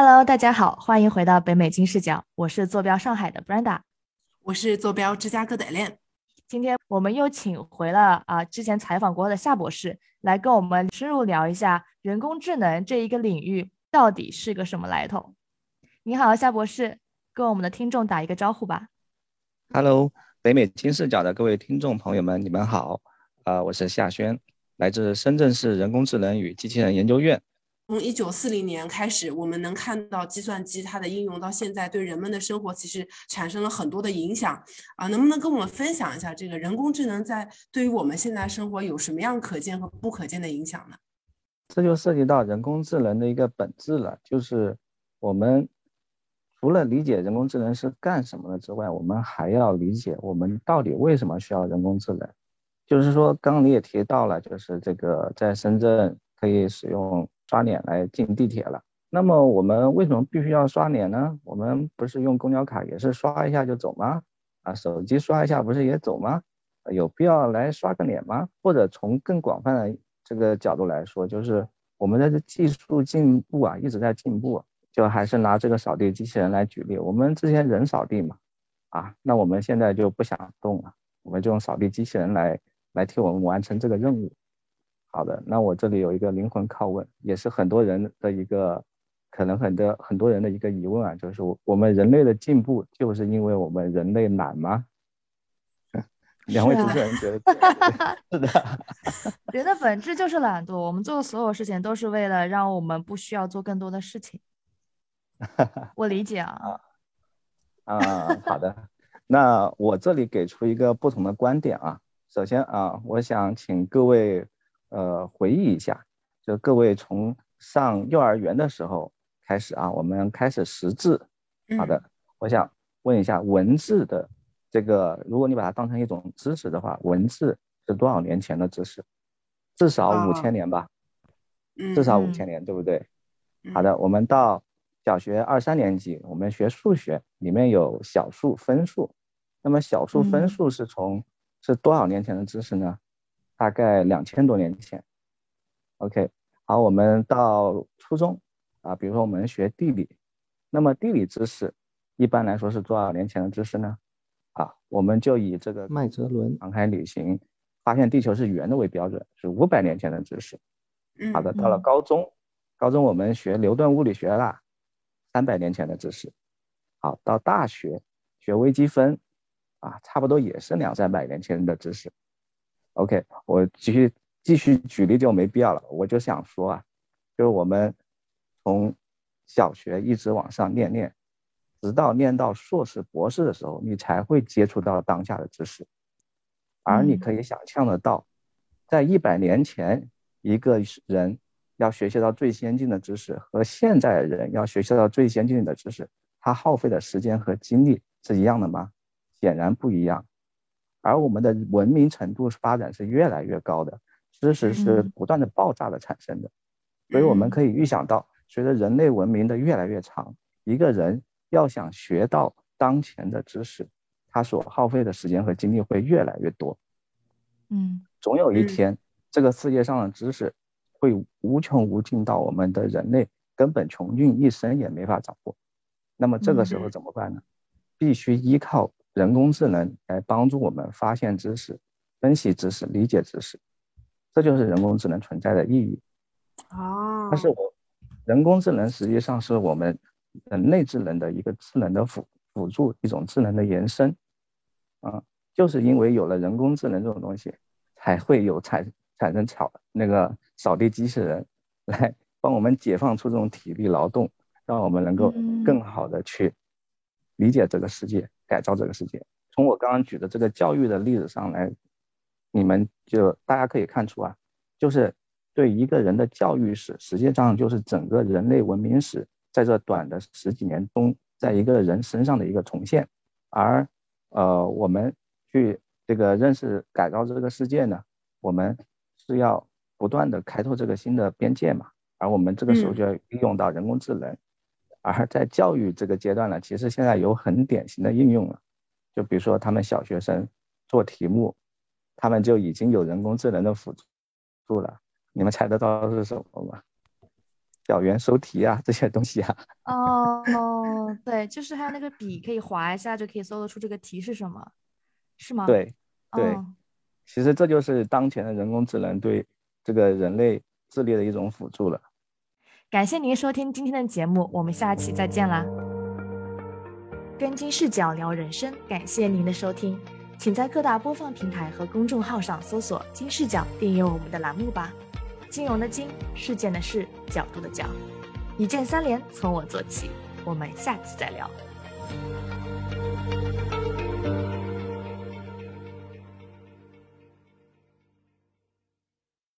Hello，大家好，欢迎回到北美金视角，我是坐标上海的 Brenda，我是坐标芝加哥的 Len。今天我们又请回了啊，之前采访过的夏博士，来跟我们深入聊一下人工智能这一个领域到底是个什么来头。你好，夏博士，跟我们的听众打一个招呼吧。Hello，北美金视角的各位听众朋友们，你们好，啊，我是夏轩，来自深圳市人工智能与机器人研究院。从一九四零年开始，我们能看到计算机它的应用到现在，对人们的生活其实产生了很多的影响啊！能不能跟我们分享一下这个人工智能在对于我们现在生活有什么样可见和不可见的影响呢？这就涉及到人工智能的一个本质了，就是我们除了理解人工智能是干什么的之外，我们还要理解我们到底为什么需要人工智能。就是说，刚刚你也提到了，就是这个在深圳可以使用。刷脸来进地铁了，那么我们为什么必须要刷脸呢？我们不是用公交卡也是刷一下就走吗？啊，手机刷一下不是也走吗？有必要来刷个脸吗？或者从更广泛的这个角度来说，就是我们的技术进步啊一直在进步，就还是拿这个扫地机器人来举例，我们之前人扫地嘛，啊，那我们现在就不想动了，我们就用扫地机器人来来替我们完成这个任务。好的，那我这里有一个灵魂拷问，也是很多人的一个，可能很多很多人的一个疑问啊，就是我们人类的进步，就是因为我们人类懒吗？两位主持人觉得 是的，人的本质就是懒惰，我们做的所有事情都是为了让我们不需要做更多的事情。我理解啊。啊，好的，那我这里给出一个不同的观点啊。首先啊，我想请各位。呃，回忆一下，就各位从上幼儿园的时候开始啊，我们开始识字。好的，我想问一下，文字的这个，如果你把它当成一种知识的话，文字是多少年前的知识？至少五千年吧。至少五千年，对不对？好的，我们到小学二三年级，我们学数学，里面有小数、分数。那么小数、分数是从是多少年前的知识呢？大概两千多年前，OK，好，我们到初中啊，比如说我们学地理，那么地理知识一般来说是多少年前的知识呢？啊，我们就以这个麦哲伦航海旅行发现地球是圆的为标准，是五百年前的知识。好的，到了高中，高中我们学牛顿物理学啦，三百年前的知识。好，到大学学微积分啊，差不多也是两三百年前的知识。OK，我继续继续举例就没必要了。我就想说啊，就是我们从小学一直往上念念，直到念到硕士、博士的时候，你才会接触到当下的知识。而你可以想象得到，在一百年前，一个人要学习到最先进的知识，和现在的人要学习到最先进的知识，他耗费的时间和精力是一样的吗？显然不一样。而我们的文明程度发展是越来越高的，知识是不断的爆炸的产生的，所以我们可以预想到，随着人类文明的越来越长，一个人要想学到当前的知识，他所耗费的时间和精力会越来越多。嗯，总有一天，这个世界上的知识会无穷无尽到我们的人类根本穷尽一生也没法掌握。那么这个时候怎么办呢？必须依靠。人工智能来帮助我们发现知识、分析知识、理解知识，这就是人工智能存在的意义。哦，但是我人工智能实际上是我们人类智能的一个智能的辅辅助，一种智能的延伸。啊，就是因为有了人工智能这种东西，才会有产产生扫那个扫地机器人来帮我们解放出这种体力劳动，让我们能够更好的去理解这个世界。改造这个世界。从我刚刚举的这个教育的例子上来，你们就大家可以看出啊，就是对一个人的教育史，实际上就是整个人类文明史在这短的十几年中，在一个人身上的一个重现。而呃，我们去这个认识改造这个世界呢，我们是要不断的开拓这个新的边界嘛。而我们这个时候就要利用到人工智能。而在教育这个阶段呢，其实现在有很典型的应用了，就比如说他们小学生做题目，他们就已经有人工智能的辅助了。你们猜得到是什么吗？小猿收题啊这些东西啊。哦哦，对，就是还有那个笔可以划一下就可以搜得出这个题是什么，是吗？对对，哦其实这就是当前的人工智能对这个人类智力的一种辅助了。感谢您收听今天的节目，我们下期再见啦。跟金视角聊人生，感谢您的收听，请在各大播放平台和公众号上搜索“金视角”，订阅我们的栏目吧。金融的金，事件的事，角度的角，一键三连，从我做起。我们下期再聊。